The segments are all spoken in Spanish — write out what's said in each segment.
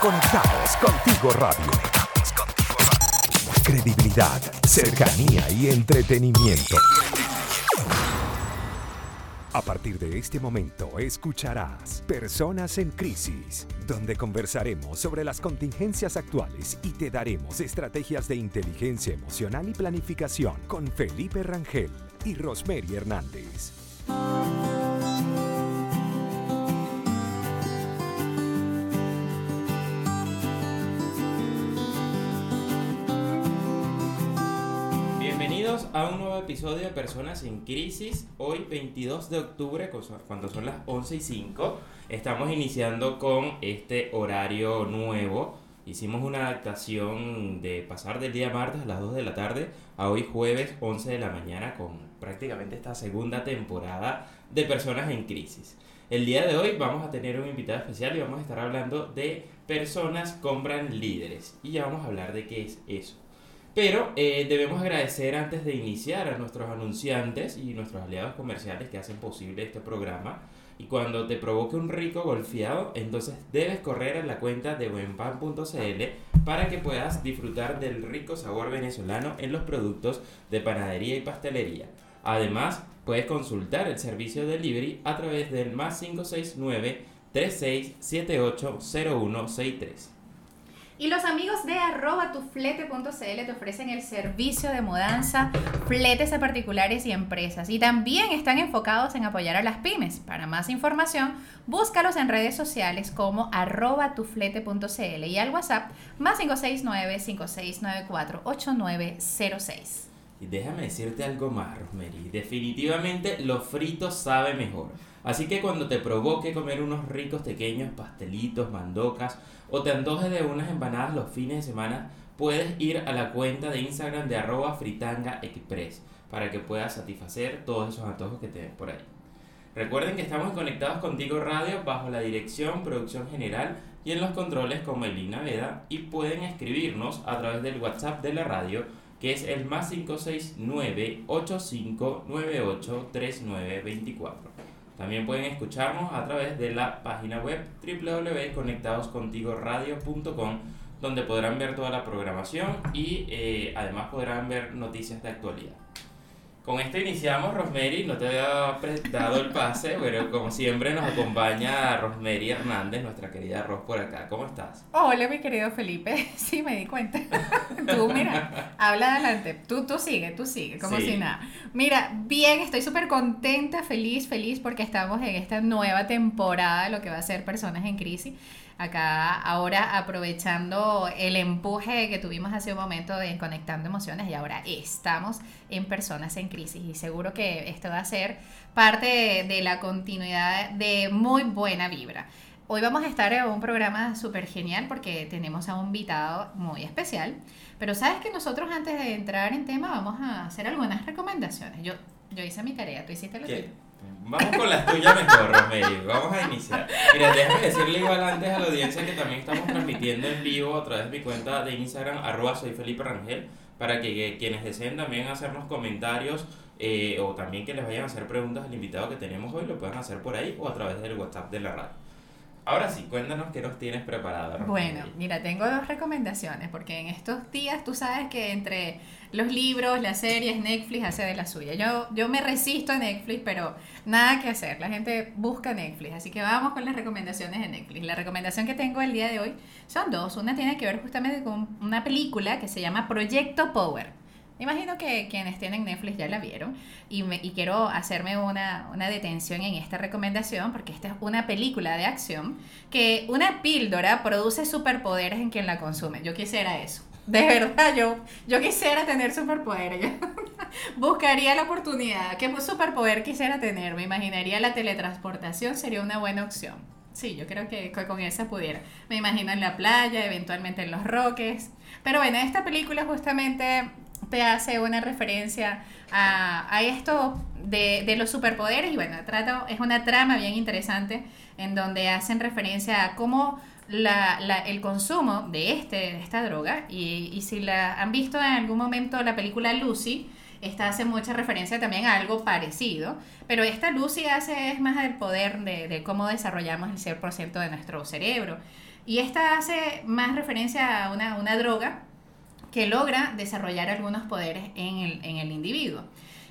Conectados contigo radio. Credibilidad, cercanía y entretenimiento. A partir de este momento escucharás Personas en Crisis, donde conversaremos sobre las contingencias actuales y te daremos estrategias de inteligencia emocional y planificación con Felipe Rangel y Rosemary Hernández. A un nuevo episodio de Personas en Crisis. Hoy 22 de octubre, cuando son las 11 y 5, estamos iniciando con este horario nuevo. Hicimos una adaptación de pasar del día martes a las 2 de la tarde a hoy jueves 11 de la mañana con prácticamente esta segunda temporada de Personas en Crisis. El día de hoy vamos a tener un invitado especial y vamos a estar hablando de personas compran líderes. Y ya vamos a hablar de qué es eso. Pero eh, debemos agradecer antes de iniciar a nuestros anunciantes y nuestros aliados comerciales que hacen posible este programa. Y cuando te provoque un rico golfeado, entonces debes correr a la cuenta de buenpan.cl para que puedas disfrutar del rico sabor venezolano en los productos de panadería y pastelería. Además, puedes consultar el servicio de delivery a través del más 569 3678 0163. Y los amigos de arroba tuflete.cl te ofrecen el servicio de mudanza, fletes a particulares y empresas. Y también están enfocados en apoyar a las pymes. Para más información, búscalos en redes sociales como arroba tuflete.cl y al WhatsApp más 569-5694-8906. Y déjame decirte algo más, Rosemary. Definitivamente lo frito sabe mejor. Así que cuando te provoque comer unos ricos pequeños pastelitos, mandocas o te antojes de unas empanadas los fines de semana, puedes ir a la cuenta de Instagram de arroba fritanga express para que puedas satisfacer todos esos antojos que te ven por ahí. Recuerden que estamos conectados contigo radio bajo la dirección, producción general y en los controles como Elina Veda y pueden escribirnos a través del WhatsApp de la radio que es el más 569 8598 3924. También pueden escucharnos a través de la página web www.conectadoscontigoradio.com donde podrán ver toda la programación y eh, además podrán ver noticias de actualidad. Con esto iniciamos, Rosemary, no te había dado el pase, pero como siempre nos acompaña Rosemary Hernández, nuestra querida Ros por acá. ¿Cómo estás? Hola, mi querido Felipe. Sí, me di cuenta. tú, mira, habla adelante. Tú, tú sigue, tú sigue, como si nada. Mira, bien, estoy súper contenta, feliz, feliz, porque estamos en esta nueva temporada de lo que va a ser Personas en Crisis acá ahora aprovechando el empuje que tuvimos hace un momento de Conectando Emociones y ahora estamos en Personas en Crisis y seguro que esto va a ser parte de, la continuidad de muy buena vibra. Hoy vamos a estar en un programa súper genial porque tenemos a un invitado muy especial, pero sabes que nosotros antes de entrar en tema vamos a hacer algunas recomendaciones. Yo, yo hice mi tarea, tú hiciste lo tuyo. Vamos con las tuyas mejor, Rosemary. Vamos a iniciar. Mira, déjame decirle igual antes a la audiencia que también estamos transmitiendo en vivo a través de mi cuenta de Instagram, arroba soy Felipe Rangel, para que, quienes deseen también hacernos comentarios eh, o también que les vayan a hacer preguntas al invitado que tenemos hoy, lo puedan hacer por ahí o a través del WhatsApp de la radio. Ahora sí, cuéntanos qué nos tienes preparado. Bueno, mira, tengo dos recomendaciones, porque en estos días tú sabes que entre los libros, las series, Netflix hace de la suya. Yo, yo me resisto a Netflix, pero nada que hacer. La gente busca Netflix, así que vamos con las recomendaciones de Netflix. La recomendación que tengo el día de hoy son dos. Una tiene que ver justamente con una película que se llama Proyecto Power. Imagino que quienes tienen Netflix ya la vieron y, me, y quiero hacerme una, una, detención en esta recomendación porque esta es una película de acción que una píldora produce superpoderes en quien la consume. Yo quisiera eso. De verdad, yo, yo quisiera tener superpoderes. buscaría la oportunidad. ¿Qué superpoder quisiera tener? Me imaginaría la teletransportación sería una buena opción. Sí, yo creo que con esa pudiera. Me imagino en la playa, eventualmente en los roques. Pero bueno, esta película justamente te hace una referencia a, a esto de, de, los superpoderes y bueno, trato, es una trama bien interesante en donde hacen referencia a cómo la, la, el consumo de, este, de esta droga y, y, si la han visto en algún momento la película Lucy, esta hace mucha referencia también a algo parecido, pero esta Lucy hace es más del poder de, de cómo desarrollamos el 100% de nuestro cerebro. Y esta hace más referencia a una, una droga que logra desarrollar algunos poderes en el, en el individuo.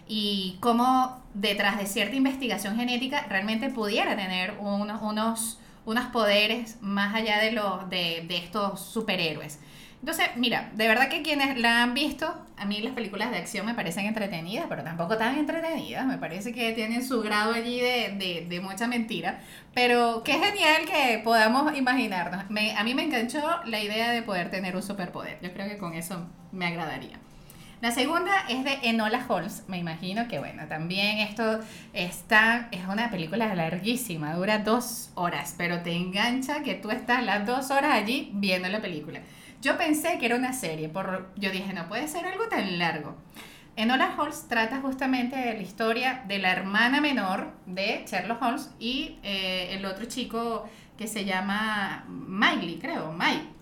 Y cómo detrás de cierta investigación genética realmente pudiera tener unos, unos, unos poderes más allá de, los, de, de estos superhéroes. Entonces, mira, de verdad que quienes la han visto, a mí las películas de acción me parecen entretenidas, pero tampoco tan entretenidas. Me parece que tienen su grado allí de, de, de mucha mentira. Pero qué genial que podamos imaginarnos. Me, a mí me enganchó la idea de poder tener un superpoder. Yo creo que con eso me agradaría. La segunda es de Enola Holmes. Me imagino que, bueno, también esto está, es una película larguísima, dura dos horas, pero te engancha que tú estás las dos horas allí viendo la película. Yo pensé que era una serie, por, yo dije, no puede ser algo tan largo. Enola Holmes trata justamente de la historia de la hermana menor de Sherlock Holmes y eh, el otro chico que se llama Miley, creo, Mike.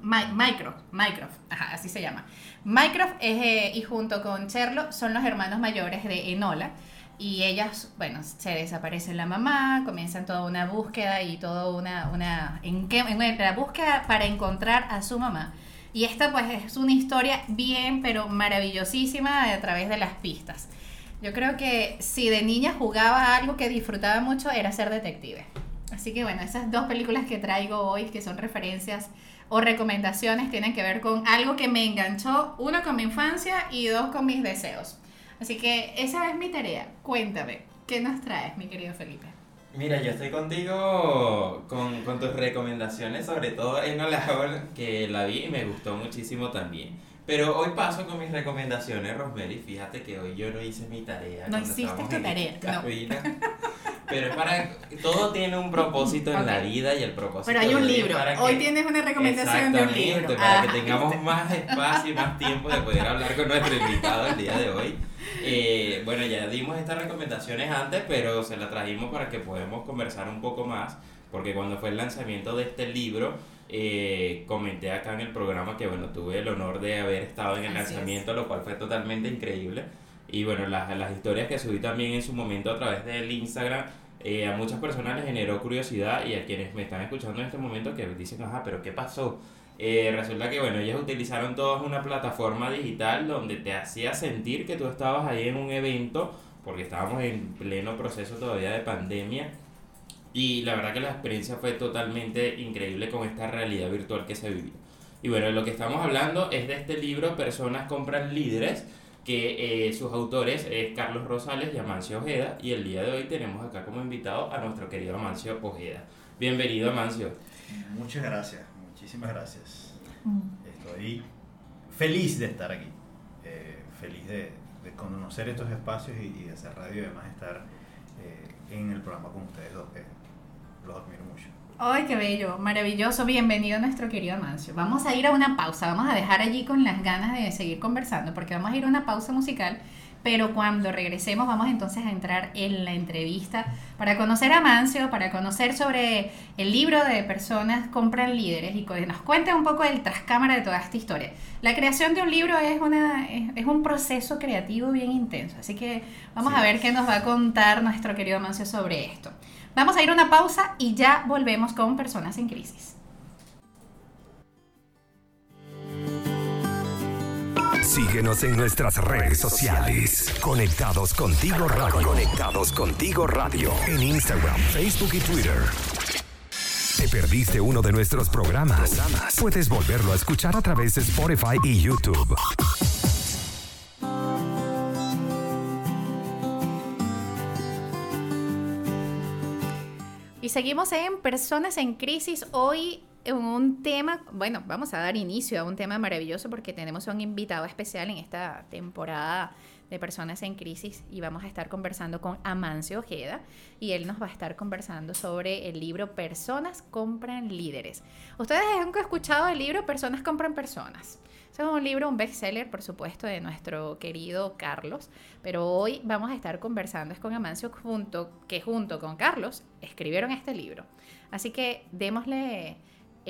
Mycroft, Mycroft, ajá, así se llama. Mycroft es, eh, y junto con Sherlock son los hermanos mayores de Enola. Y ellas, bueno, se desaparece la mamá, comienzan toda una búsqueda y toda una, una en, qué, en la búsqueda para encontrar a su mamá. Y esta pues es una historia bien, pero maravillosísima a través de las pistas. Yo creo que si de niña jugaba algo que disfrutaba mucho era ser detective. Así que bueno, esas dos películas que traigo hoy, que son referencias o recomendaciones, tienen que ver con algo que me enganchó, uno con mi infancia y dos con mis deseos. Así que esa es mi tarea. Cuéntame, ¿qué nos traes, mi querido Felipe? Mira, yo estoy contigo con, con tus recomendaciones, sobre todo en la que la vi y me gustó muchísimo también. Pero hoy paso con mis recomendaciones, Rosemary. Fíjate que hoy yo no hice mi tarea. No hiciste tu tarea, no. Pero para. Todo tiene un propósito en la vida y el propósito. Pero hay un libro. Hoy tienes una recomendación de un libro. Para que ah. tengamos más espacio y más tiempo de poder hablar con nuestro invitado el día de hoy. Eh, bueno, ya dimos estas recomendaciones antes, pero se las trajimos para que podamos conversar un poco más. Porque cuando fue el lanzamiento de este libro eh, comenté acá en el programa que bueno, tuve el honor de haber estado en el lanzamiento, lo cual fue totalmente increíble. Y bueno, las, las historias que subí también en su momento a través del Instagram, eh, a muchas personas les generó curiosidad y a quienes me están escuchando en este momento que dicen, ajá, pero ¿qué pasó? Eh, resulta que bueno, ellas utilizaron todas una plataforma digital donde te hacía sentir que tú estabas ahí en un evento, porque estábamos en pleno proceso todavía de pandemia y la verdad que la experiencia fue totalmente increíble con esta realidad virtual que se vivió. Y bueno, lo que estamos hablando es de este libro Personas compran líderes, que eh, sus autores es Carlos Rosales y Amancio Ojeda. Y el día de hoy tenemos acá como invitado a nuestro querido Amancio Ojeda. Bienvenido, Amancio. Muchas gracias, muchísimas gracias. Mm. Estoy feliz de estar aquí, eh, feliz de, de, conocer estos espacios y, de hacer radio y además estar eh, en el programa con ustedes dos los admiro mucho. Ay, qué bello, maravilloso. Bienvenido a nuestro querido Amancio. Vamos a ir a una pausa, vamos a dejar allí con las ganas de seguir conversando, porque vamos a ir a una pausa musical, pero cuando regresemos vamos entonces a entrar en la entrevista para conocer a Amancio, para conocer sobre el libro de Personas Compran Líderes y que nos cuente un poco del trascámara de toda esta historia. La creación de un libro es, una, es, un proceso creativo bien intenso, así que vamos a ver qué nos va a contar nuestro querido Amancio sobre esto. Vamos a ir a una pausa y ya volvemos con Personas en Crisis. Síguenos en nuestras redes sociales. Conectados contigo radio. Conectados contigo radio. En Instagram, Facebook y Twitter. ¿Te perdiste uno de nuestros programas? Puedes volverlo a escuchar a través de Spotify y YouTube. Y seguimos en Personas en Crisis. Hoy en un tema, bueno, vamos a dar inicio a un tema maravilloso porque tenemos a un invitado especial en esta temporada de Personas en Crisis y vamos a estar conversando con Amancio Ojeda y él nos va a estar conversando sobre el libro Personas compran líderes. Ustedes han escuchado el libro Personas compran personas es un libro, un bestseller, por supuesto, de nuestro querido Carlos, pero hoy vamos a estar conversando es con Amancio, junto, que junto con Carlos escribieron este libro. Así que démosle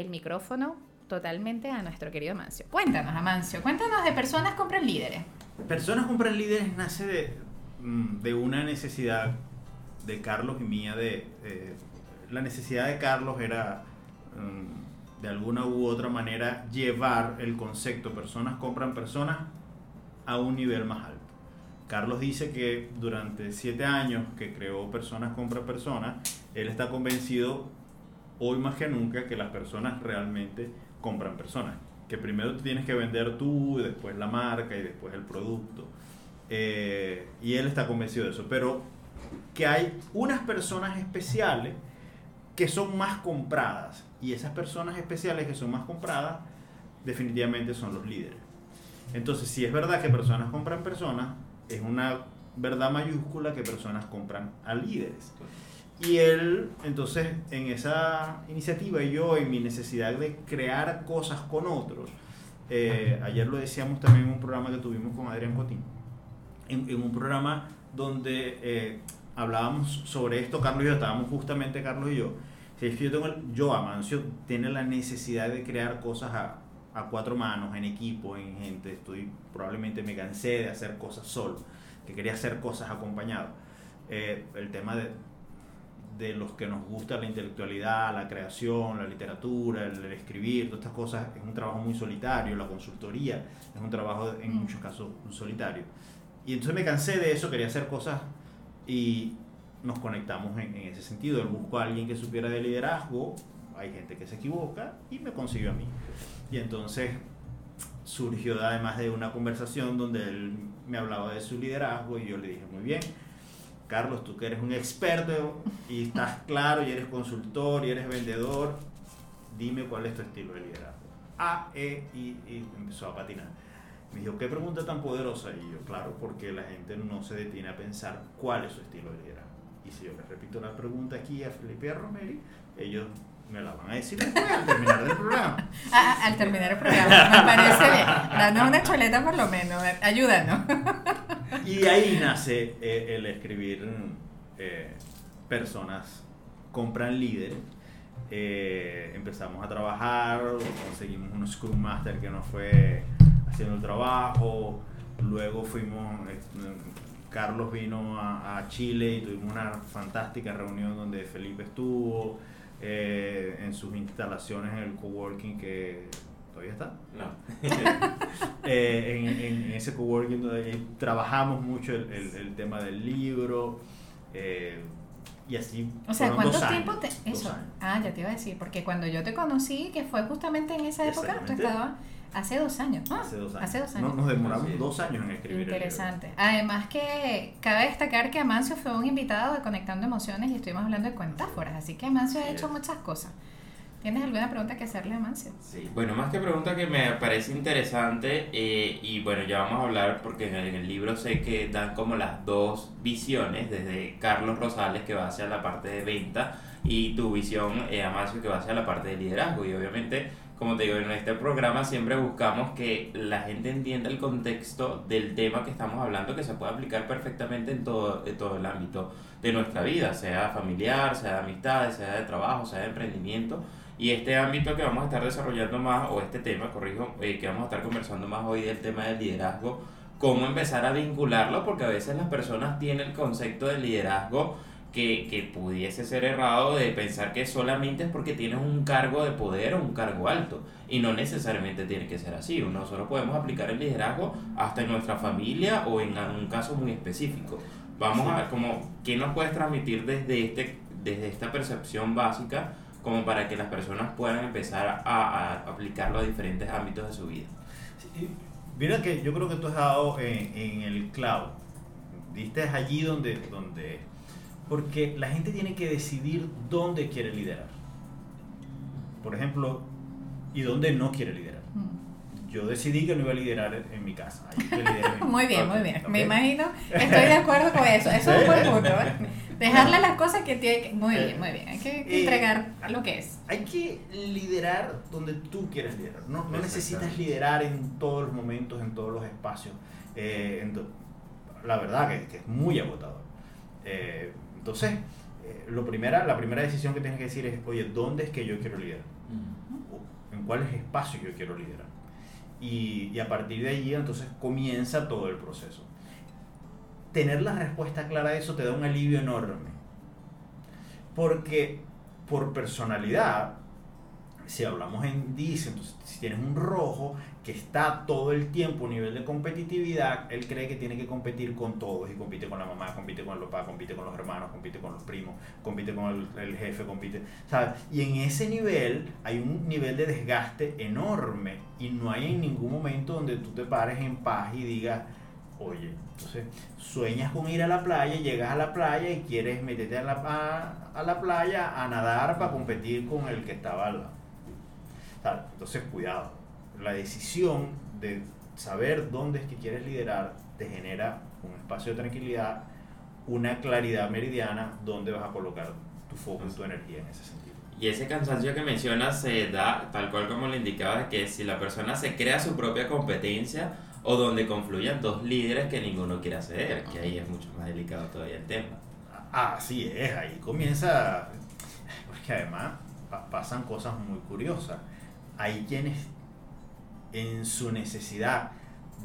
el micrófono totalmente a nuestro querido Amancio. Cuéntanos, Amancio, cuéntanos de Personas Compran Líderes. Personas Compran Líderes nace de, mm, de una necesidad de Carlos y mía de... la necesidad de Carlos era... Mm, de alguna u otra manera llevar el concepto personas compran personas a un nivel más alto. Carlos dice que durante siete años que creó Personas compran personas, él está convencido hoy más que nunca que las personas realmente compran personas. Que primero tienes que vender tú, y después la marca y después el producto. Eh, y él está convencido de eso. Pero que hay unas personas especiales que son más compradas. Y esas personas especiales que son más compradas definitivamente son los líderes. Entonces, si es verdad que personas compran personas, es una verdad mayúscula que personas compran a líderes. Y él, entonces, en esa iniciativa y yo, en mi necesidad de crear cosas con otros, eh, ayer lo decíamos también en un programa que tuvimos con Adrián Cotín, en, un programa donde eh, hablábamos sobre esto, Carlos y yo, estábamos justamente Carlos y yo, si es que yo, tengo yo, Amancio, tiene la necesidad de crear cosas a, a cuatro manos, en equipo, en gente. Estoy, probablemente me cansé de hacer cosas solo, que quería hacer cosas acompañado. Eh, el tema de, de los que nos gusta la intelectualidad, la creación, la literatura, el, escribir, todas estas cosas, es un trabajo muy solitario, la consultoría es un trabajo en mm. muchos casos solitario. Y entonces me cansé de eso, quería hacer cosas y nos conectamos en, en ese sentido. Él buscó a alguien que supiera de liderazgo, hay gente que se equivoca y me consiguió a mí. Y entonces surgió además de una conversación donde él me hablaba de su liderazgo y yo le dije, muy bien, Carlos, tú que eres un experto y estás claro y eres consultor y eres vendedor, dime cuál es tu estilo de liderazgo. A, E, I, y empezó a patinar. Me dijo, qué pregunta tan poderosa. Y yo, claro, porque la gente no se detiene a pensar cuál es su estilo de liderazgo. Y si yo le repito la pregunta aquí a Felipe Romeri, ellos me la van a decir después al terminar el programa. Ah, al terminar el programa, me parece bien. Danos una choleta por lo menos, ayúdanos. Y ahí nace eh, el escribir eh, personas compran líderes. Eh, empezamos a trabajar, conseguimos un Scrum Master que nos fue haciendo el trabajo. Luego fuimos, Carlos vino a, Chile y tuvimos una fantástica reunión donde Felipe estuvo. En sus instalaciones en el coworking que todavía está. No. Eh, en, ese coworking donde trabajamos mucho el, el, tema del libro. Eh, y así. O sea, ¿cuánto tiempo te.? Eso. Ah, ya te iba a decir, porque cuando yo te conocí, que fue justamente en esa época, tú estabas Hace dos años. hace dos años. Hace dos años. nos demoramos dos años en escribir. Interesante. Además que cabe destacar que Amancio fue un invitado de Conectando Emociones y estuvimos hablando de cuentáforas, así que Amancio ha hecho muchas cosas. ¿Tienes alguna pregunta que hacerle a Amancio? Sí, bueno, más que pregunta que me parece interesante eh, y bueno, ya vamos a hablar porque en el, libro sé que dan como las dos visiones, desde Carlos Rosales que va hacia la parte de venta y tu visión, eh, Amancio, que va hacia la parte de liderazgo y obviamente como te digo, en este programa siempre buscamos que la gente entienda el contexto del tema que estamos hablando, que se puede aplicar perfectamente en todo, en todo el ámbito de nuestra vida, sea familiar, sea de amistades, sea de trabajo, sea de emprendimiento. Y este ámbito que vamos a estar desarrollando más, o este tema, corrijo, eh, que vamos a estar conversando más hoy del tema del liderazgo, cómo empezar a vincularlo, porque a veces las personas tienen el concepto de liderazgo que, que, pudiese ser errado de pensar que solamente es porque tienes un cargo de poder o un cargo alto. Y no necesariamente tiene que ser así. Nosotros podemos aplicar el liderazgo hasta en nuestra familia o en un caso muy específico. Vamos a ver cómo, qué nos puedes transmitir desde, este, desde esta percepción básica como para que las personas puedan empezar a, a aplicarlo a diferentes ámbitos de su vida. mira que yo creo que tú has dado en, en el clavo. Diste allí donde, donde porque la gente tiene que decidir dónde quiere liderar. Por ejemplo, y dónde no quiere liderar. Mm. Yo decidí que no iba a liderar en mi casa. muy bien, muy bien. Me imagino, estoy de acuerdo con eso. Eso es un buen punto. ¿eh? Dejarle las cosas que tiene que... Muy bien, muy bien. Hay que, eh, entregar lo que es. Hay que liderar donde tú quieres liderar. No, no necesitas liderar en todos los momentos, en todos los espacios. Eh, la verdad que, que, es muy agotador. Eh, entonces, eh, lo primera, la primera decisión que tienes que decir es, oye, ¿dónde es que yo quiero liderar? ¿En cuáles espacios yo quiero liderar? Y, y, a partir de allí, entonces, comienza todo el proceso. Tener la respuesta clara a eso te da un alivio enorme. Porque por personalidad, si hablamos en dice, entonces si tienes un rojo que está todo el tiempo a nivel de competitividad, él cree que tiene que competir con todos y compite con la mamá, compite con el papá, compite con los hermanos, compite con los primos, compite con el, jefe, compite, ¿sabes? Y en ese nivel hay un nivel de desgaste enorme y no hay en ningún momento donde tú te pares en paz y digas, oye, entonces sueñas con ir a la playa, llegas a la playa y quieres meterte a la, a la playa a nadar para competir con el que estaba al lado. Entonces, cuidado. La decisión de saber dónde es que quieres liderar te genera un espacio de tranquilidad, una claridad meridiana donde vas a colocar tu foco y tu energía en ese sentido. Y ese cansancio que mencionas se da tal cual como le indicaba, que si la persona se crea su propia competencia o donde confluyan dos líderes que ninguno quiere hacer, que ahí es mucho más delicado todavía el tema. Así es, ahí comienza, porque además pasan cosas muy curiosas hay quienes en su necesidad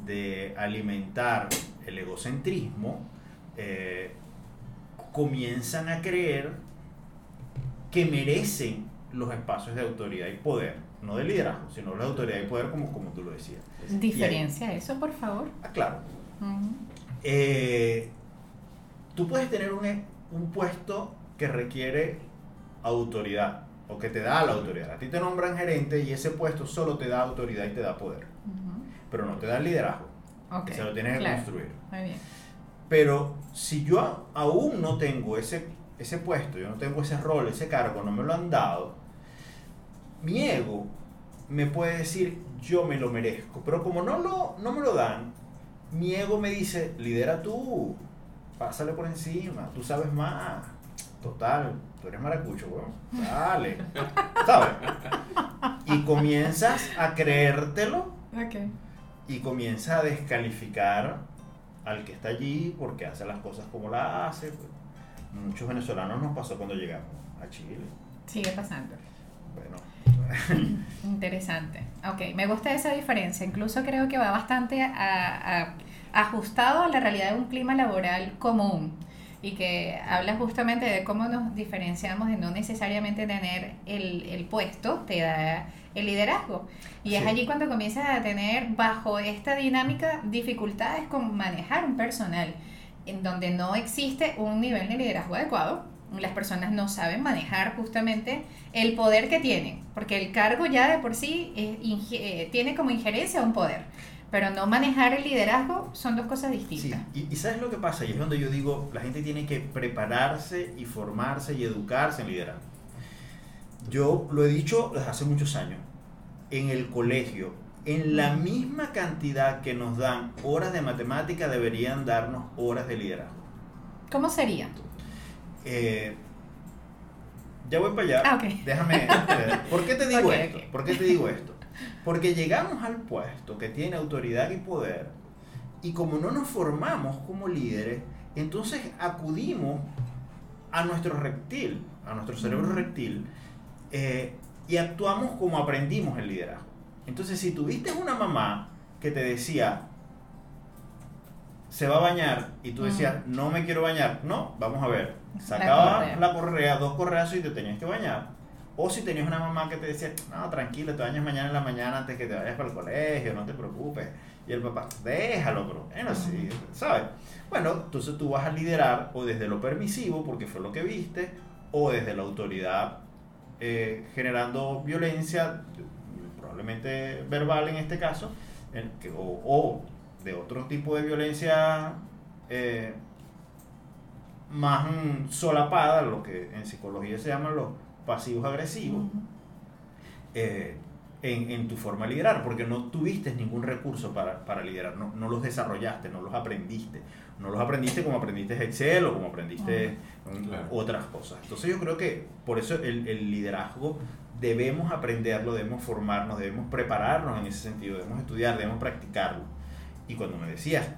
de alimentar el egocentrismo eh, comienzan a creer que merecen los espacios de autoridad y poder, no de liderazgo, sino de autoridad y poder como, como tú lo decías. Diferencia eso, por favor. Ah, claro. Eh, tú puedes tener un, un puesto que requiere autoridad, o que te da la autoridad. A ti te nombran gerente y ese puesto solo te da autoridad y te da poder, pero no te da liderazgo. Que se lo tienes que construir. Muy bien. Pero si yo aún no tengo ese, ese puesto, yo no tengo ese rol, ese cargo, no me lo han dado, mi ego me puede decir yo me lo merezco. Pero como no, lo, no me lo dan, mi ego me dice, lidera tú, pásale por encima, tú sabes más. Total, tú eres maracucho, weón. Dale. ¿Sabes? Y comienzas a creértelo. Y comienzas a descalificar al que está allí porque hace las cosas como las hace. Muchos venezolanos nos pasó cuando llegamos a Chile. Sigue pasando. Bueno. Interesante. Ok, me gusta esa diferencia. Incluso creo que va bastante ajustado a la realidad de un clima laboral común y que habla justamente de cómo nos diferenciamos de no necesariamente tener el, el puesto, te da el liderazgo. Y es allí cuando comienzas a tener bajo esta dinámica dificultades con manejar un personal, en donde no existe un nivel de liderazgo adecuado. Las personas no saben manejar justamente el poder que tienen, porque el cargo ya de por sí eh, tiene como injerencia un poder pero no manejar el liderazgo son dos cosas distintas. Sí, y, sabes lo que pasa, y es donde yo digo, la gente tiene que prepararse y formarse y educarse en liderazgo. Yo lo he dicho desde hace muchos años, en el colegio, en la misma cantidad que nos dan horas de matemática, deberían darnos horas de liderazgo. ¿Cómo sería? Eh, ya voy para allá. Ah, okay. Déjame. ¿Por qué te digo esto? ¿Por qué te digo esto? Porque llegamos al puesto que tiene autoridad y poder y como no nos formamos como líderes, entonces acudimos a nuestro reptil, a nuestro cerebro reptil, eh, y actuamos como aprendimos el liderazgo. Entonces, si tuviste una mamá que te decía, se va a bañar, y tú decías, no me quiero bañar, no, vamos a ver, sacaba la correa, dos correas y te tenías que bañar o si tenías una mamá que te decía, no, tranquilo, te bañas mañana en la mañana antes que te vayas para el colegio, no te preocupes. Y el papá, déjalo, bro. Bueno, sí, ¿sabes? Bueno, entonces tú vas a liderar o desde lo permisivo, porque fue lo que viste, o desde la autoridad eh, generando violencia, probablemente verbal en este caso, o, de otro tipo de violencia eh, más solapada, lo que en psicología se llaman los pasivos agresivos eh, en, tu forma de liderar, porque no tuviste ningún recurso para, liderar, no, no, los desarrollaste, no los aprendiste. No los aprendiste como aprendiste Excel o como aprendiste otras cosas. Entonces yo creo que por eso el, el liderazgo debemos aprenderlo, debemos formarnos, debemos prepararnos en ese sentido, debemos estudiar, debemos practicarlo. Y cuando me decías,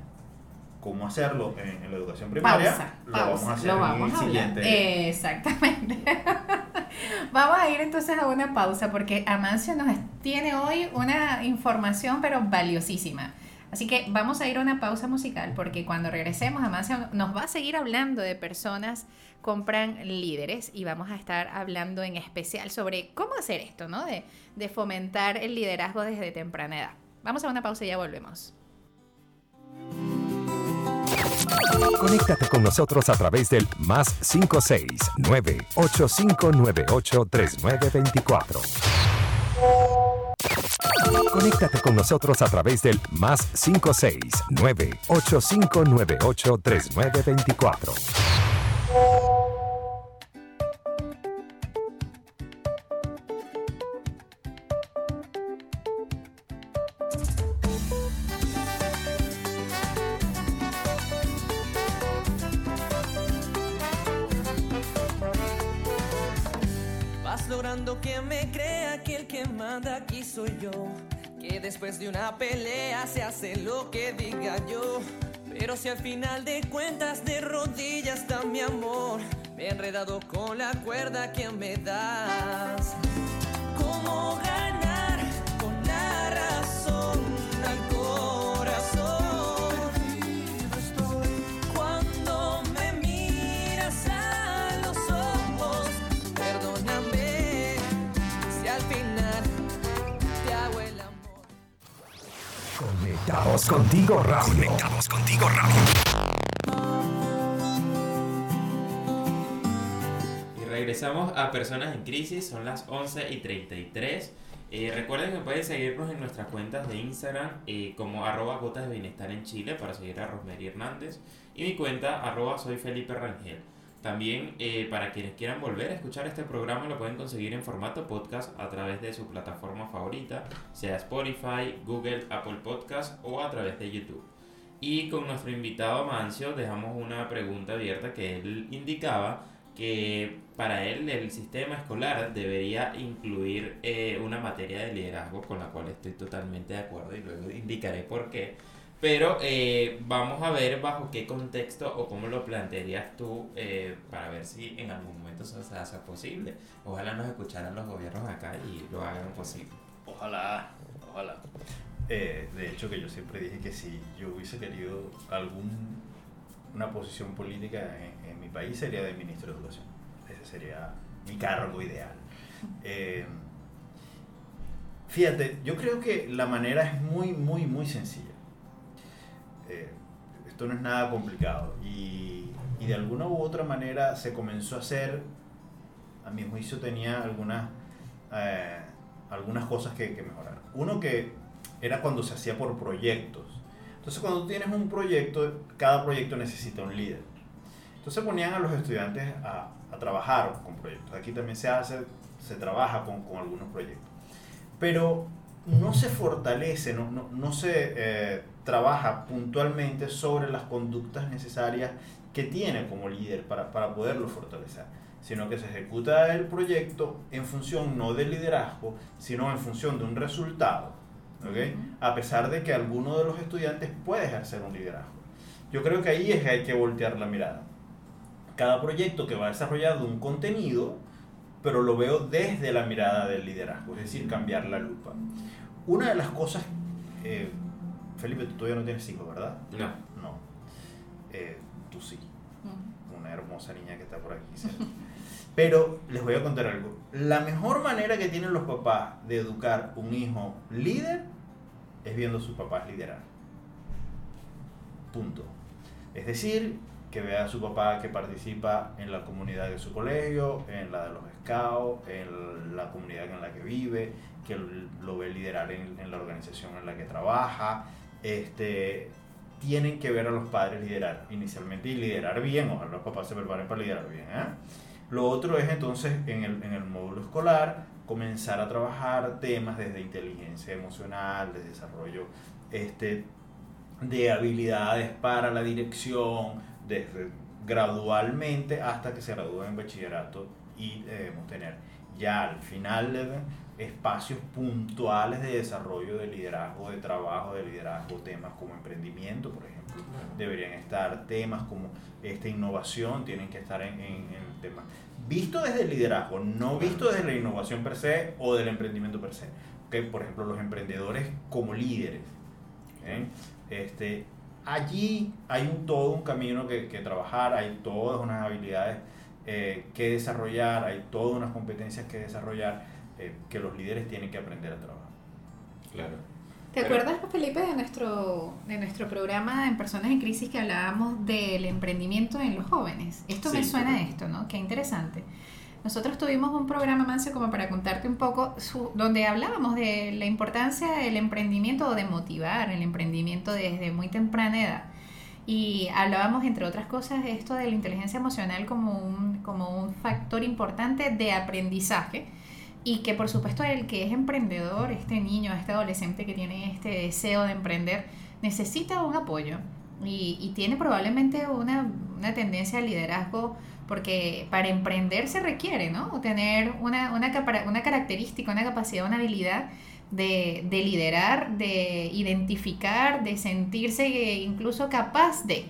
cómo hacerlo en, la educación primaria, lo vamos a hacer en el siguiente. Exactamente. vamos a ir entonces a una pausa porque Amancio nos tiene hoy una información pero valiosísima. Así que vamos a ir a una pausa musical porque cuando regresemos, Amancia nos va a seguir hablando de personas compran líderes y vamos a estar hablando en especial sobre cómo hacer esto, ¿no? De, de fomentar el liderazgo desde temprana edad. Vamos a una pausa y ya volvemos. Conéctate con nosotros a través del más 569 8598 3924. Conéctate con nosotros a través del más 569 8598 3924. Después de una pelea se hace lo que diga yo. Pero si al final de cuentas de rodillas está mi amor, me he enredado con la cuerda que me das. ¿Cómo Conectados contigo radio. Conectados contigo radio. Y regresamos a Personas en Crisis, son las 11 y 33. Eh, recuerden que pueden seguirnos en nuestras cuentas de Instagram eh, como arroba gotas de bienestar en Chile para seguir a Rosemary Hernández y mi cuenta arroba soy Felipe Rangel. También eh, para quienes quieran volver a escuchar este programa lo pueden conseguir en formato podcast a través de su plataforma favorita, sea Spotify, Google, Apple Podcast o a través de YouTube. Y con nuestro invitado Mancio dejamos una pregunta abierta que él indicaba que para él el sistema escolar debería incluir eh, una materia de liderazgo con la cual estoy totalmente de acuerdo y luego indicaré por qué pero eh, vamos a ver bajo qué contexto o cómo lo plantearías tú eh, para ver si en algún momento eso se hace posible. Ojalá nos escucharan los gobiernos acá y lo hagan posible. Ojalá, ojalá. Eh, de hecho que yo siempre dije que si yo hubiese querido algún una posición política en, en mi país sería de ministro de Educación. Ese sería mi cargo ideal. fíjate, yo creo que la manera es muy, muy, muy sencilla eh, esto no es nada complicado. Y, y, de alguna u otra manera se comenzó a hacer, a mi juicio tenía algunas, eh, algunas cosas que, que, mejorar. Uno que era cuando se hacía por proyectos. Entonces cuando tienes un proyecto, cada proyecto necesita un líder. Entonces ponían a los estudiantes a, a trabajar con proyectos. Aquí también se hace, se trabaja con, con algunos proyectos. Pero no se fortalece, no, no, no se eh, trabaja puntualmente sobre las conductas necesarias que tiene como líder para, para poderlo fortalecer, sino que se ejecuta el proyecto en función no del liderazgo, sino en función de un resultado, ¿okay? a pesar de que alguno de los estudiantes puede ejercer un liderazgo. Yo creo que ahí es que hay que voltear la mirada. Cada proyecto que va desarrollando un contenido, pero lo veo desde la mirada del liderazgo, es decir, cambiar la lupa. Una de las cosas eh, Felipe, tú todavía no tienes hijos, ¿verdad? No. No. Eh, tú sí. Una hermosa niña que está por aquí. Pero les voy a contar algo. La mejor manera que tienen los papás de educar un hijo líder es viendo a sus papás liderar. Punto. Es decir, que vea a su papá que participa en la comunidad de su colegio, en la de los scouts, en la comunidad en la que vive, que lo ve liderar en, en la organización en la que trabaja, este, tienen que ver a los padres liderar inicialmente y liderar bien, ojalá los papás se preparen para liderar bien. ¿eh? Lo otro es entonces en el, módulo escolar comenzar a trabajar temas desde inteligencia emocional, de desarrollo este, de habilidades para la dirección, desde gradualmente hasta que se gradúen en bachillerato y debemos tener ya al final espacios puntuales de desarrollo de liderazgo, de trabajo de liderazgo, temas como emprendimiento, por ejemplo, deberían estar, temas como esta innovación tienen que estar en, en, el tema. Visto desde el liderazgo, no visto desde la innovación per se o del emprendimiento per se. ¿okay? Por ejemplo, los emprendedores como líderes. ¿eh? Este, allí hay un, todo un camino que, que trabajar, hay todas unas habilidades eh, que desarrollar, hay todas unas competencias que desarrollar eh, que los líderes tienen que aprender a trabajar. Claro. ¿Te Pero- acuerdas, Felipe, de nuestro, de nuestro programa en Personas en Crisis que hablábamos del emprendimiento en los jóvenes? Esto me Sí, suena a esto, ¿no? Qué interesante. Nosotros tuvimos un programa, Mancio, como para contarte un poco, su- donde hablábamos de la importancia del emprendimiento o de motivar el emprendimiento desde muy temprana edad. Y hablábamos, entre otras cosas, de esto de la inteligencia emocional como un, como un factor importante de aprendizaje y que por supuesto el que es emprendedor, este niño, este adolescente que tiene este deseo de emprender, necesita un apoyo y, tiene probablemente una, una tendencia al liderazgo porque para emprender se requiere, ¿no? Tener una, una, una característica, una capacidad, una habilidad de, de liderar, de identificar, de sentirse incluso capaz de,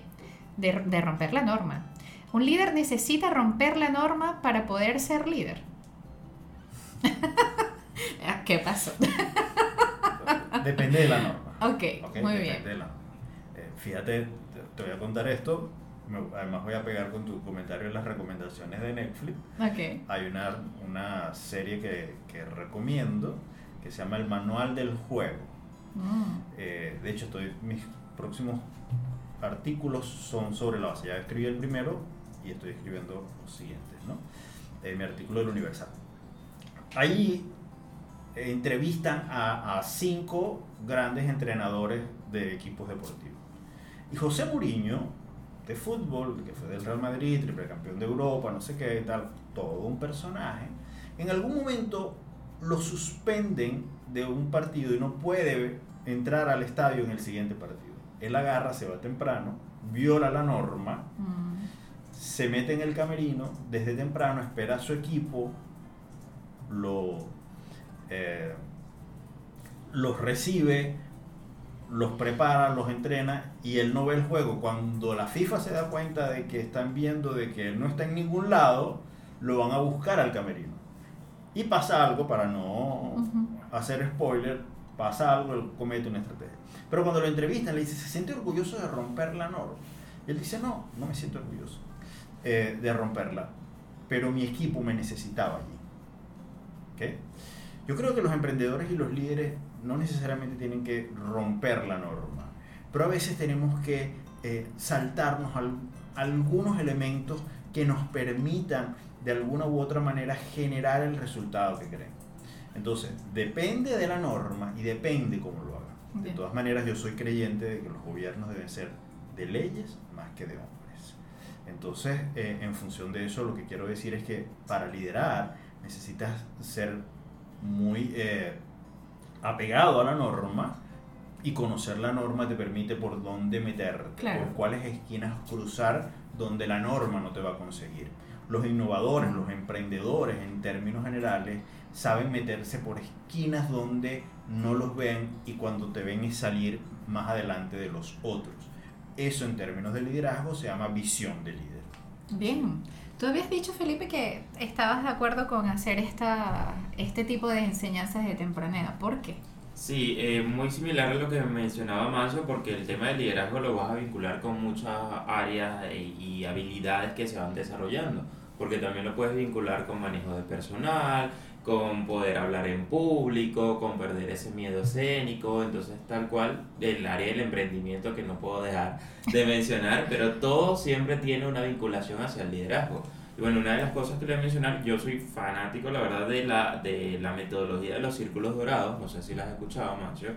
de romper la norma. Un líder necesita romper la norma para poder ser líder. Ah, ¿Qué pasó? Depende de la norma. Ok, ¿ok? muy Depende bien. de la norma. Eh, fíjate, te, voy a contar esto, además voy a pegar con tu comentario en las recomendaciones de Netflix. Ok. Hay una, una serie que, que recomiendo que se llama El Manual del Juego. Mm, Eh, de hecho, estoy, mis próximos artículos son sobre la base. Ya escribí el primero y estoy escribiendo los siguientes, ¿no? Eh, mi artículo del Universal. Ahí eh, entrevistan a, a cinco grandes entrenadores de equipos deportivos. Y José Mourinho, de fútbol, que fue del Real Madrid, triple campeón de Europa, no sé qué, tal, todo un personaje, en algún momento lo suspenden de un partido y no puede entrar al estadio en el siguiente partido. Él agarra, se va temprano, viola la norma, mm, se mete en el camerino desde temprano, espera a su equipo, lo, eh, los recibe, los prepara, los entrena y él no ve el juego. Cuando la FIFA se da cuenta de que están viendo de que él no está en ningún lado, lo van a buscar al camerino. Y pasa algo, para no hacer spoiler, pasa algo, él comete una estrategia. Pero cuando lo entrevistan, le dice, ¿se siente orgulloso de romper la norma? Y él dice, no, no me siento orgulloso eh, de romperla, pero mi equipo me necesitaba allí. ¿Ok? Yo creo que los emprendedores y los líderes no necesariamente tienen que romper la norma, pero a veces tenemos que eh, saltarnos al- algunos elementos que nos permitan de alguna u otra manera generar el resultado que queremos. Entonces, depende de la norma y depende cómo lo hagan. De Bien. todas maneras, yo soy creyente de que los gobiernos deben ser de leyes más que de hombres. Entonces, eh, en función de eso, lo que quiero decir es que para liderar necesitas ser muy eh, apegado a la norma y conocer la norma te permite por dónde meterte, Claro. por cuáles esquinas cruzar donde la norma no te va a conseguir. Los innovadores, los emprendedores en términos generales, saben meterse por esquinas donde no los ven y cuando te ven es salir más adelante de los otros. Eso en términos de liderazgo se llama visión de líder. Bien. Tú habías dicho, Felipe, que estabas de acuerdo con hacer esta, este tipo de enseñanzas de temprana edad. ¿Por qué? Sí, eh, muy similar a lo que mencionaba Manso, porque el tema del liderazgo lo vas a vincular con muchas áreas e- y habilidades que se van desarrollando, porque también lo puedes vincular con manejo de personal, con poder hablar en público, con perder ese miedo escénico, entonces tal cual el área del emprendimiento que no puedo dejar de mencionar, pero todo siempre tiene una vinculación hacia el liderazgo. Y bueno, una de las cosas que le voy a mencionar, yo soy fanático, la verdad, de la, de la metodología de los círculos dorados, no sé si la has escuchado, Macho,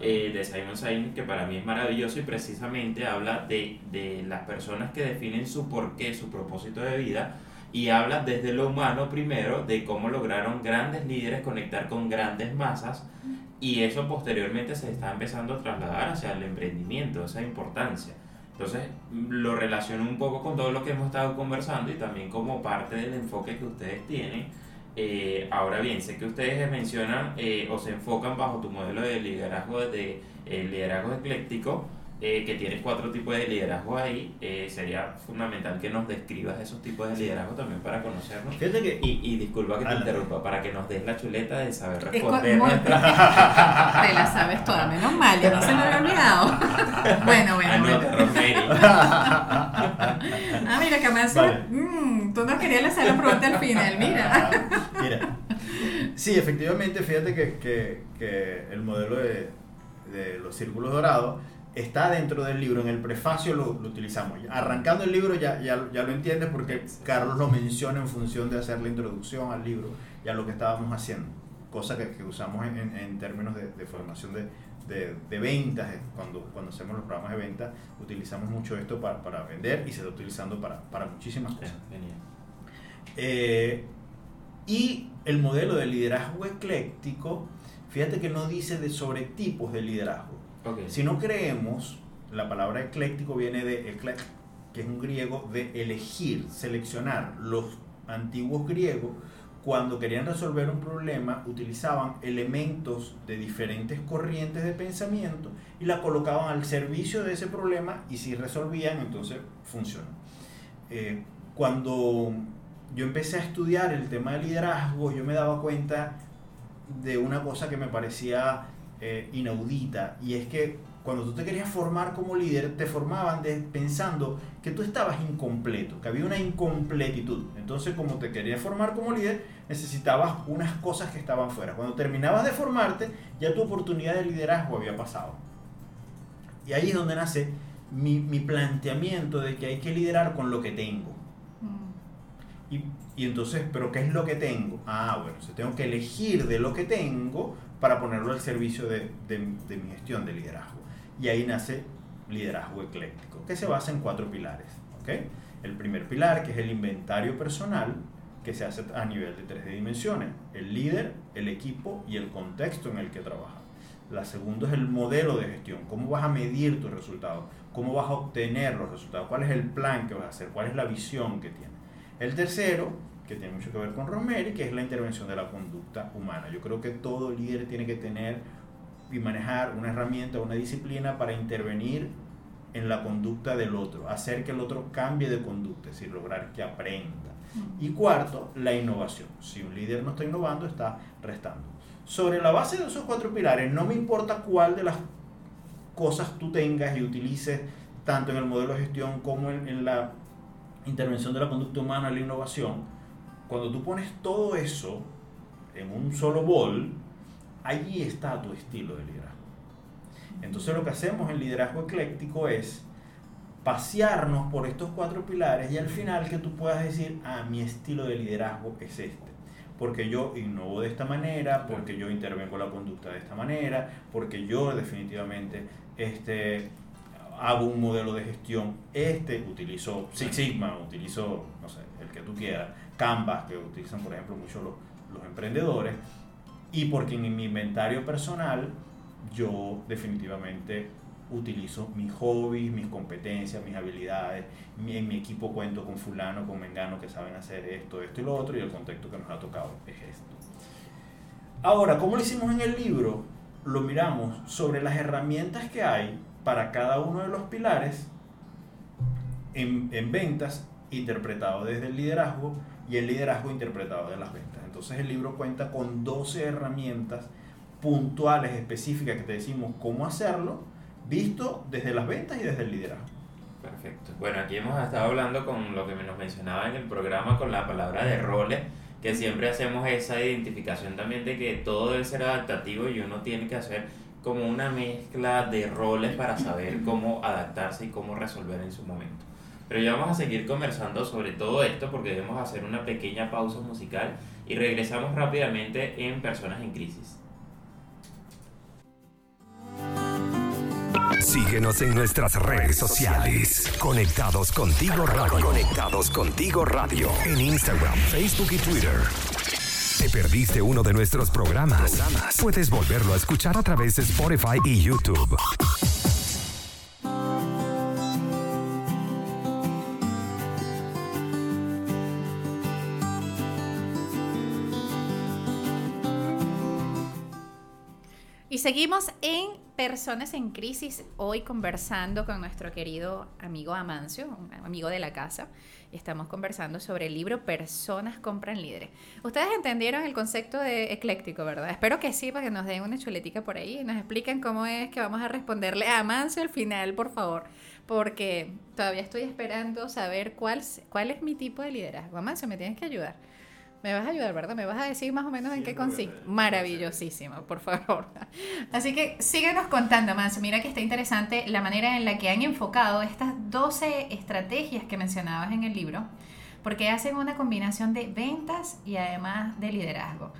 eh, de Simon Sinek, que para mí es maravilloso y precisamente habla de, de las personas que definen su porqué, su propósito de vida, y habla desde lo humano primero, de cómo lograron grandes líderes conectar con grandes masas, y eso posteriormente se está empezando a trasladar hacia el emprendimiento, esa importancia. Entonces lo relaciono un poco con todo lo que hemos estado conversando y también como parte del enfoque que ustedes tienen. Eh, ahora bien, sé que ustedes mencionan eh, o se enfocan bajo tu modelo de liderazgo de eh, liderazgo ecléctico, eh, que tienes cuatro tipos de liderazgo ahí. Eh, sería fundamental que nos describas esos tipos de liderazgo también para conocernos. Fíjate que Y, y disculpa que te Adelante. interrumpa, para que nos des la chuleta de saber Es responder muy- nuestras Te la sabes toda, menos mal, ya no se me había olvidado. bueno, bueno. Anota, bueno. Ah, mira, que me hace. Vale. Mm, tú no querías hacer la pregunta al final, mira. Mira. Sí, efectivamente, fíjate que, que- que el modelo de, de los círculos dorados está dentro del libro, en el prefacio lo, lo utilizamos. Arrancando el libro ya, ya, ya lo entiendes porque Carlos lo menciona en función de hacer la introducción al libro y a lo que estábamos haciendo, cosa que, que usamos en, en- en términos de, de formación de, de- de ventas, cuando, cuando hacemos los programas de venta, utilizamos mucho esto para, para vender y se está utilizando para, para muchísimas cosas. Eh, y el modelo de liderazgo ecléctico, fíjate que no dice de sobre tipos de liderazgo. Si no creemos, la palabra ecléctico viene de eclec, que es un griego de elegir, seleccionar. Los antiguos griegos, cuando querían resolver un problema, utilizaban elementos de diferentes corrientes de pensamiento y la colocaban al servicio de ese problema y si resolvían, entonces funcionó. Eh, cuando yo empecé a estudiar el tema de liderazgo, yo me daba cuenta de una cosa que me parecía eh, inaudita y es que cuando tú te querías formar como líder, te formaban de- pensando que tú estabas incompleto, que había una incompletitud. Entonces, como te querías formar como líder, necesitabas unas cosas que estaban fuera. Cuando terminabas de formarte, ya tu oportunidad de liderazgo había pasado. Y ahí es donde nace mi, mi planteamiento de que hay que liderar con lo que tengo. Mm, Y, y entonces, ¿pero qué es lo que tengo? Ah, bueno, o sea, tengo que elegir de lo que tengo para ponerlo al servicio de, de- mi gestión de liderazgo. Y ahí nace liderazgo ecléctico, que se basa en cuatro pilares. ¿ok? El primer pilar, que es el inventario personal, que se hace a nivel de tres dimensiones. El líder, el equipo y el contexto en el que trabaja. La segunda es el modelo de gestión, cómo vas a medir tus resultados, cómo vas a obtener los resultados, cuál es el plan que vas a hacer, cuál es la visión que tienes. El tercero, que tiene mucho que ver con Rosemary, que es la intervención de la conducta humana. Yo creo que todo líder tiene que tener y manejar una herramienta, una disciplina para intervenir en la conducta del otro, hacer que el otro cambie de conducta, es decir, lograr que aprenda. Y cuarto, la innovación. Si un líder no está innovando, está restando. Sobre la base de esos cuatro pilares, no me importa cuál de las cosas tú tengas y utilices tanto en el modelo de gestión como en, en la intervención de la conducta humana, la innovación, cuando tú pones todo eso en un solo bol, allí está tu estilo de liderazgo. Entonces lo que hacemos en liderazgo ecléctico es pasearnos por estos cuatro pilares y al final que tú puedas decir, ah, mi estilo de liderazgo es este. Porque yo innovo de esta manera, porque yo intervengo la conducta de esta manera, porque yo definitivamente este, hago un modelo de gestión, este, utilizo Six Sigma, utilizo, no sé, el que tú quieras, Canvas, que utilizan por ejemplo mucho los, los emprendedores, y porque en mi inventario personal yo definitivamente utilizo mis hobbies, mis competencias, mis habilidades, mi- en mi equipo cuento con fulano, con mengano que saben hacer esto, esto y lo otro, y el contexto que nos ha tocado es esto. Ahora, ¿cómo lo hicimos en el libro? Lo miramos sobre las herramientas que hay para cada uno de los pilares en, en ventas, interpretado desde el liderazgo, y el liderazgo interpretado de las ventas. Entonces el libro cuenta con 12 herramientas puntuales, específicas, que te decimos cómo hacerlo, visto desde las ventas y desde el liderazgo. Perfecto. Bueno, aquí hemos estado hablando con lo que nos mencionaba en el programa con la palabra de roles, que siempre hacemos esa identificación también de que todo debe ser adaptativo y uno tiene que hacer como una mezcla de roles para saber cómo adaptarse y cómo resolver en su momento. Pero ya vamos a seguir conversando sobre todo esto porque debemos hacer una pequeña pausa musical y regresamos rápidamente en Personas en Crisis. Síguenos en nuestras redes sociales. Conectados contigo radio. Conectados contigo radio. En Instagram, Facebook y Twitter. ¿Te perdiste uno de nuestros programas? Puedes volverlo a escuchar a través de Spotify y YouTube. Seguimos en Personas en Crisis, hoy conversando con nuestro querido amigo Amancio, amigo de la casa, estamos conversando sobre el libro Personas compran líderes. Ustedes entendieron el concepto de ecléctico, ¿verdad? Espero que sí, para que nos den una chuletica por ahí y nos expliquen cómo es que vamos a responderle a Amancio al final, por favor, porque todavía estoy esperando saber cuál, cuál es mi tipo de liderazgo. Amancio, me tienes que ayudar. Me vas a ayudar, ¿verdad? Me vas a decir más o menos en qué consiste. Maravillosísimo, por favor. Así que síguenos contando más. Mira que está interesante la manera en la que han enfocado estas 12 estrategias que mencionabas en el libro, porque hacen una combinación de ventas y además de liderazgo.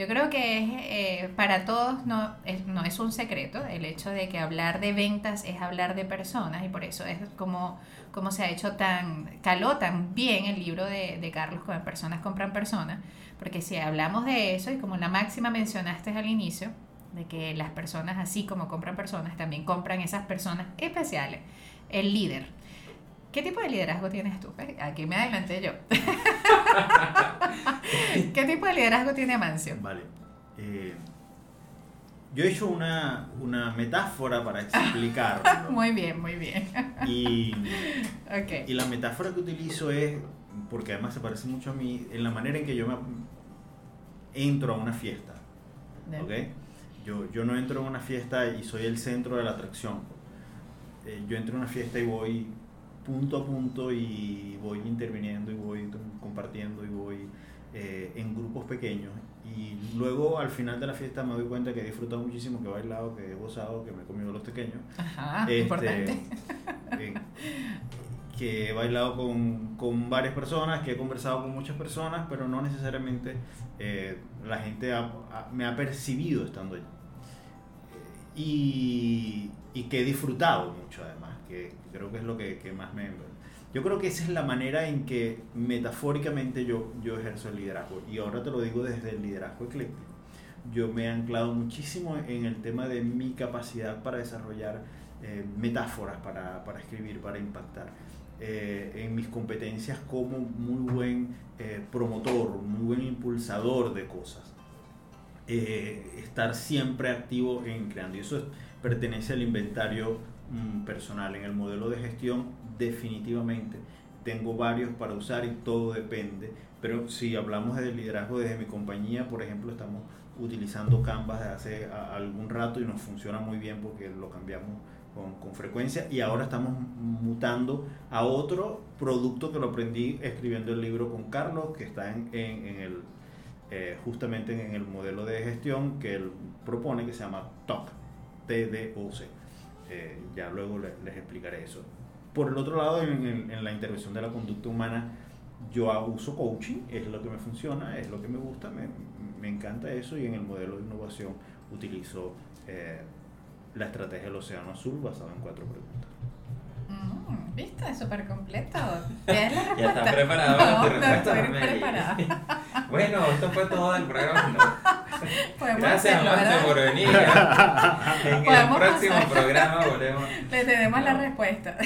Yo creo que es, eh, para todos no es, no es un secreto el hecho de que hablar de ventas es hablar de personas y por eso es como cómo se ha hecho tan, caló tan bien el libro de, de Carlos como Personas compran personas, porque si hablamos de eso, y como la máxima mencionaste al inicio, de que las personas así como compran personas, también compran esas personas especiales, el líder. ¿Qué tipo de liderazgo tienes tú? Aquí me adelanté yo. ¿Qué tipo de liderazgo tiene Amancio? Vale. Eh, yo he hecho una, una metáfora para explicarlo. muy bien, muy bien. Y, y la metáfora que utilizo es, porque además se parece mucho a mí, en la manera en que yo me entro a una fiesta. ¿okay? Yo, yo no entro a una fiesta y soy el centro de la atracción. Eh, yo entro a una fiesta y voy punto a punto y voy interviniendo y voy compartiendo y voy eh, en grupos pequeños y luego al final de la fiesta me doy cuenta que he disfrutado muchísimo, que he bailado, que he gozado, que me he comido los pequeños. Ajá, este, importante. Eh, que he bailado con, con, varias personas, que he conversado con muchas personas, pero no necesariamente eh, la gente me ha percibido estando allí. Y, y, que he disfrutado mucho además, que creo que es lo que, que más me, yo creo que esa es la manera en que metafóricamente yo, yo ejerzo el liderazgo. Y ahora te lo digo desde el liderazgo ecléctico. Yo me he anclado muchísimo en el tema de mi capacidad para desarrollar eh, metáforas, para, para, escribir, para impactar. Eh, en mis competencias como muy buen eh, promotor, muy buen impulsador de cosas. estar siempre activo en creando. Y eso pertenece al inventario personal. En el modelo de gestión definitivamente. Tengo varios para usar y todo depende. Pero si hablamos de liderazgo desde mi compañía, por ejemplo, estamos utilizando Canvas desde hace algún rato y nos funciona muy bien porque lo cambiamos con, con, frecuencia y ahora estamos mutando a otro producto que lo aprendí escribiendo el libro con Carlos, que está en, en, el, eh, justamente en el modelo de gestión que él propone, que se llama TOC, TDOC. Eh, ya luego les, les explicaré eso. Por el otro lado, en, en, la intervención de la conducta humana, yo uso coaching, es lo que me funciona, es lo que me gusta, me, me encanta eso y en el modelo de innovación utilizo eh, la estrategia del Océano Azul basada en cuatro preguntas. Mm, ¿Viste? Súper completo. ya está preparado no, no estoy preparada. bueno, esto fue todo el programa. Gracias, Marta, por venir. en el próximo programa volvemos. Le tenemos la respuesta.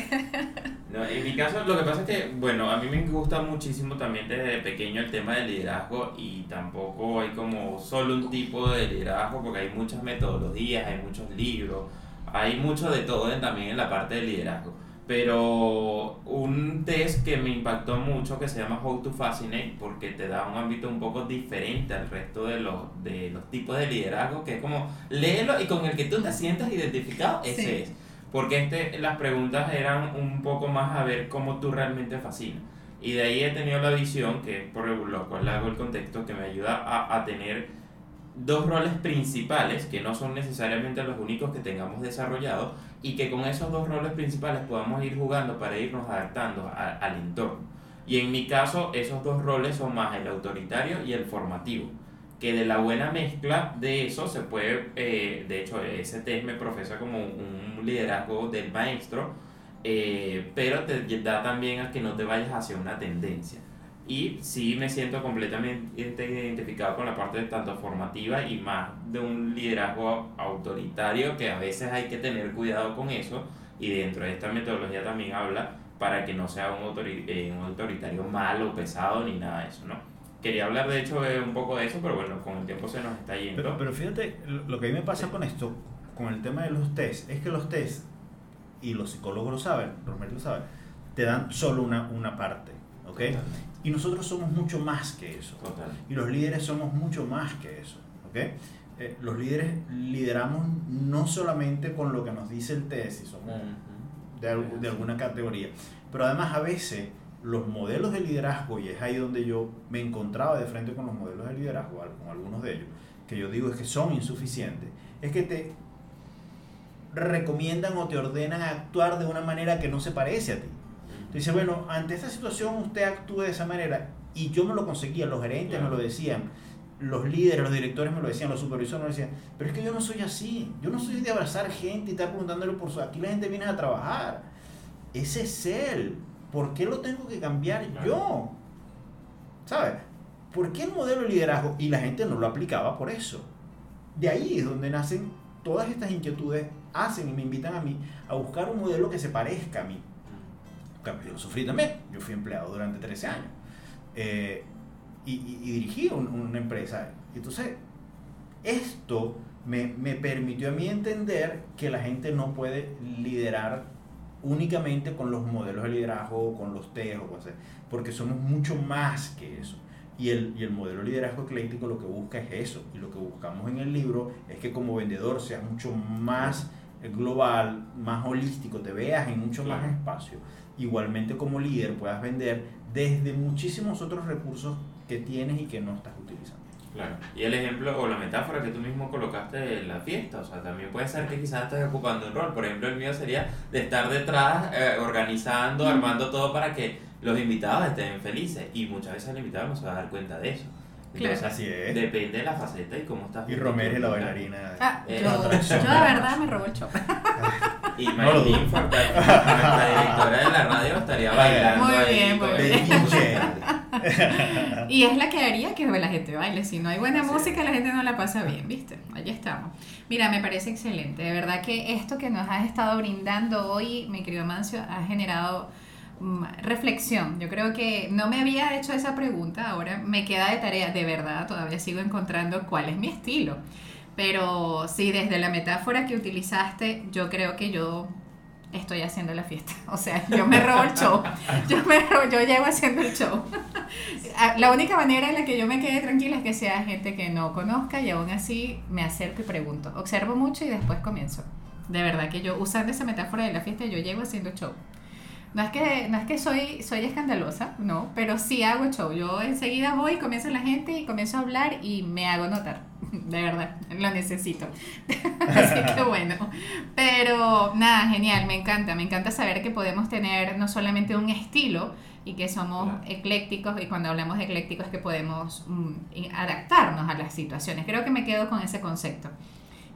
No, en mi caso, lo que pasa es que, bueno, a mí me gusta muchísimo también desde pequeño el tema del liderazgo y tampoco hay como solo un tipo de liderazgo porque hay muchas metodologías, hay muchos libros, hay mucho de todo también en la parte del liderazgo pero un test que me impactó mucho que se llama How to Fascinate porque te da un ámbito un poco diferente al resto de los, de los tipos de liderazgo que es como léelo y con el que tú te sientas identificado, ese es. Porque este, las preguntas eran un poco más a ver cómo tú realmente fascinas. Y de ahí he tenido la visión, que por lo cual hago el contexto, que me ayuda a, a tener dos roles principales que no son necesariamente los únicos que tengamos desarrollados y que con esos dos roles principales podamos ir jugando para irnos adaptando al entorno. Y en mi caso esos dos roles son más el autoritario y el formativo, que de la buena mezcla de eso se puede, eh, de hecho ese test me profesa como un liderazgo del maestro, eh, pero te da también a que no te vayas hacia una tendencia. Y sí me siento completamente identificado con la parte tanto formativa y más de un liderazgo autoritario que a veces hay que tener cuidado con eso y dentro de esta metodología también habla para que no sea un, eh, un autoritario malo, pesado ni nada de eso, ¿no? quería hablar de hecho un poco de eso, pero bueno, con el tiempo se nos está yendo. Pero, pero fíjate, lo que a mí me pasa con esto, con el tema de los test, es que los test, y los psicólogos lo saben, Romero lo sabe, te dan solo una, una parte, ¿ok? Y nosotros somos mucho más que eso. Total. Y los líderes somos mucho más que eso, ¿ok? Eh, los líderes lideramos no solamente con lo que nos dice el test, si somos de, al- de alguna categoría, pero además a veces los modelos de liderazgo, y es ahí donde yo me encontraba de frente con los modelos de liderazgo, con algunos de ellos, que yo digo es que son insuficientes, es que te recomiendan o te ordenan a actuar de una manera que no se parece a ti. Dice, bueno, ante esta situación usted actúe de esa manera, y yo me lo conseguía, los gerentes me lo decían, los líderes, los directores me lo decían, los supervisores me lo decían, pero es que yo no soy así, yo no soy de abrazar gente y estar preguntándole por su... Aquí la gente viene a trabajar, ese es él, ¿por qué lo tengo que cambiar yo? ¿Sabes? ¿Por qué el modelo de liderazgo? Y la gente no lo aplicaba por eso. De ahí es donde nacen todas estas inquietudes, hacen y me invitan a mí a buscar un modelo que se parezca a mí. Claro, Yo lo sufrí también, yo fui empleado durante 13 años eh, y, y- y dirigí un- una empresa. Entonces, esto me, me permitió a mí entender que la gente no puede liderar únicamente con los modelos de liderazgo, con los test o porque somos mucho más que eso. Y el, y el modelo de liderazgo ecléctico lo que busca es eso. Y lo que buscamos en el libro es que como vendedor seas mucho más global, más holístico, te veas en mucho más espacio. Igualmente como líder puedas vender desde muchísimos otros recursos que tienes y que no estás utilizando. Claro. Y el ejemplo o la metáfora que tú mismo colocaste de la fiesta, o sea, también puede ser que quizás estés ocupando un rol. Por ejemplo, el mío sería de estar detrás, eh, organizando, armando todo para que los invitados estén felices. Y muchas veces el invitado no se va a dar cuenta de eso. Entonces, Claro. Así es. depende de la faceta y cómo estás. Y Romero es la bailarina. Ah, Eh, yo, yo de verdad me robó el show. Y. Marilyn nuestra directora de la radio, estaría bailando Muy ahí bien, muy DJ. Y es la que haría que la gente baile. Si no hay buena música, la gente no la pasa bien, ¿viste? Allí estamos. Mira, me parece excelente. De verdad que esto que nos has estado brindando hoy, mi querido Mancio, ha generado mm, reflexión. Yo creo que no me había hecho esa pregunta. Ahora me queda de tarea. De verdad, todavía sigo encontrando cuál es mi estilo. Pero sí, desde la metáfora que utilizaste, yo creo que yo estoy haciendo la fiesta. O sea, yo me robo el show. Yo, me robo- yo llego haciendo el show. Ah, La única manera en la que yo me quede tranquila es que sea gente que no conozca y aún así me acerco y pregunto. Observo mucho y después comienzo. De verdad que yo, usando esa metáfora de la fiesta, yo llego haciendo show. No es que, no es que soy, soy escandalosa, no, pero sí hago show. Yo enseguida voy, comienzo la gente y comienzo a hablar y me hago notar. De verdad, lo necesito. Así que bueno. Pero nada, genial, me encanta. Me encanta saber que podemos tener no solamente un estilo y que somos Claro. eclécticos, y cuando hablamos de eclécticos es que podemos mm, adaptarnos a las situaciones. Creo que me quedo con ese concepto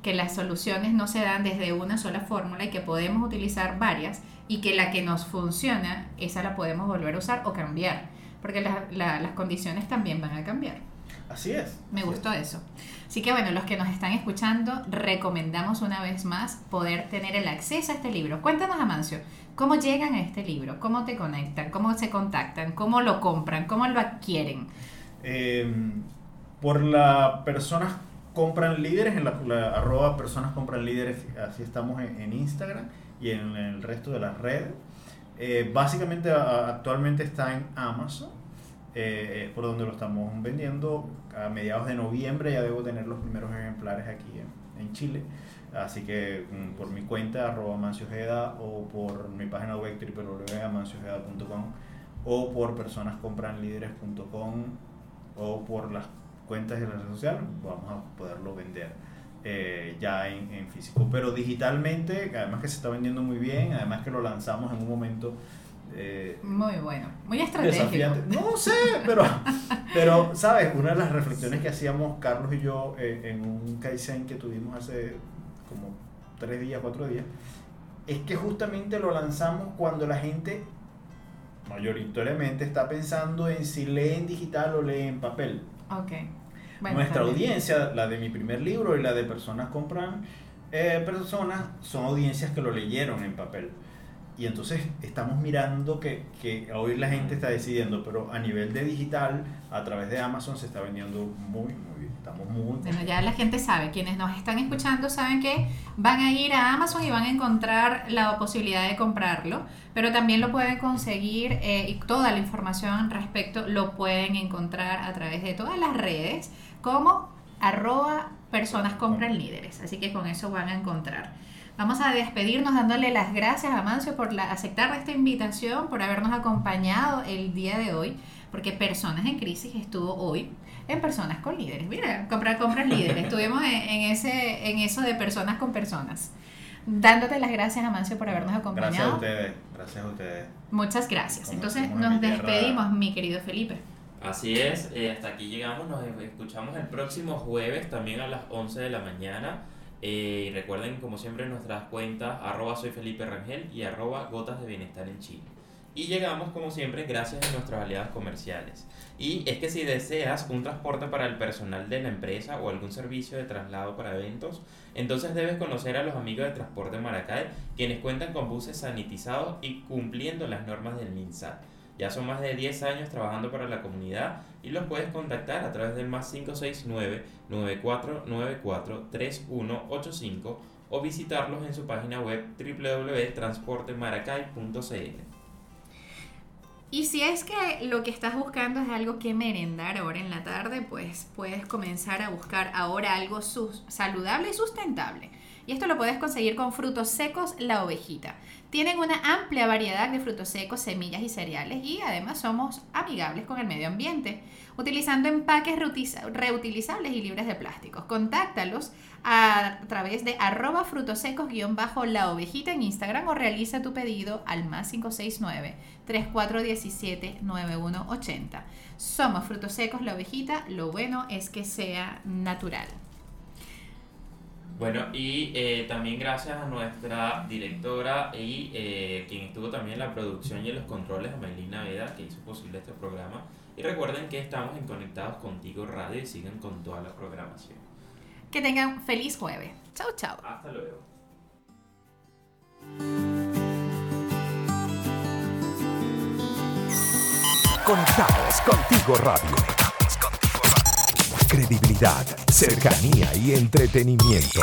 que las soluciones no se dan desde una sola fórmula y que podemos utilizar varias y que la que nos funciona, esa la podemos volver a usar o cambiar, porque la- la- las condiciones también van a cambiar. Así es. Me así gustó eso. Así que bueno, los que nos están escuchando, recomendamos una vez más poder tener el acceso a este libro. Cuéntanos, Amancio, ¿cómo llegan a este libro? ¿Cómo te conectan? ¿Cómo se contactan? ¿Cómo lo compran? ¿Cómo lo adquieren? Eh, por la personas compran líderes, en la, la arroba personas compran líderes, así estamos en, en Instagram y en el resto de las redes. Eh, básicamente a- actualmente está en Amazon, eh, por donde lo estamos vendiendo. A mediados de noviembre ya debo tener los primeros ejemplares aquí en, en Chile. Así que mm, por mi cuenta, arroba Mancio Ojeda, o por mi página web www.manciojeda.com o por personascompranlideres.com o por las cuentas de la red social, vamos a poderlo vender eh, ya en, en físico. Pero digitalmente, además que se está vendiendo muy bien, además que lo lanzamos en un momento eh, Muy bueno, muy estratégico. desafiante. No sé, pero, pero, ¿sabes? Una de las reflexiones que hacíamos Carlos y yo eh, en un Kaizen que tuvimos hace como tres días, cuatro días, es que justamente lo lanzamos cuando la gente mayoritariamente está pensando en si lee en digital o lee en papel. Ok. Bueno, Nuestra también. audiencia, la de mi primer libro y la de personas compran eh, personas, son audiencias que lo leyeron en papel. Y entonces estamos mirando que, que, hoy la gente está decidiendo, pero a nivel de digital, a través de Amazon se está vendiendo muy, muy bien. Estamos muy... Bueno, ya la gente sabe, quienes nos están escuchando saben que van a ir a Amazon y van a encontrar la posibilidad de comprarlo, pero también lo pueden conseguir eh, y toda la información respecto lo pueden encontrar a través de todas las redes como arroba personas compran. Así que con eso van a encontrar. Vamos a despedirnos dándole las gracias a Mancio por la, aceptar esta invitación, por habernos acompañado el día de hoy, porque Personas en Crisis estuvo hoy en Personas con Líderes. Mira, comprar compras líderes. Estuvimos en, ese, en eso de personas con personas. Dándote las gracias, Amancio, por habernos acompañado. Gracias a ustedes, gracias a ustedes. Muchas gracias. Entonces nos despedimos, mi querido Felipe. Así es, eh, hasta aquí llegamos, nos escuchamos el próximo jueves también a las 11 de la mañana eh, y recuerden, como siempre, nuestras cuentas, arroba soy Felipe Rangel y arroba gotas de bienestar en Chile. Y llegamos, como siempre, gracias a nuestros aliados comerciales. Y es que si deseas un transporte para el personal de la empresa o algún servicio de traslado para eventos, entonces debes conocer a los amigos de Transporte Maracay, quienes cuentan con buses sanitizados y cumpliendo las normas del MINSAT. Ya son más de 10 años trabajando para la comunidad y los puedes contactar a través del más 569-9494-3185 o visitarlos en su página web www.transportemaracay.cl. Y si es que lo que estás buscando es algo que merendar ahora en la tarde, pues puedes comenzar a buscar ahora algo saludable y sustentable. Y esto lo puedes conseguir con frutos secos La Ovejita. Tienen una amplia variedad de frutos secos, semillas y cereales y además somos amigables con el medio ambiente, utilizando empaques reutilizables y libres de plásticos. Contáctalos a través de arroba frutosecos-la ovejita en Instagram o realiza tu pedido al más 569 3417 9180. Somos frutos secos, la ovejita, lo bueno es que sea natural. Bueno, y eh, también gracias a nuestra directora y eh, quien estuvo también en la producción y en los controles, Melina Veda, que hizo posible este programa. Y recuerden que estamos en Conectados Contigo Radio y sigan con toda la programación. Que tengan feliz jueves. Chao, chao. Hasta luego. Conectados Contigo Radio credibilidad, cercanía y entretenimiento.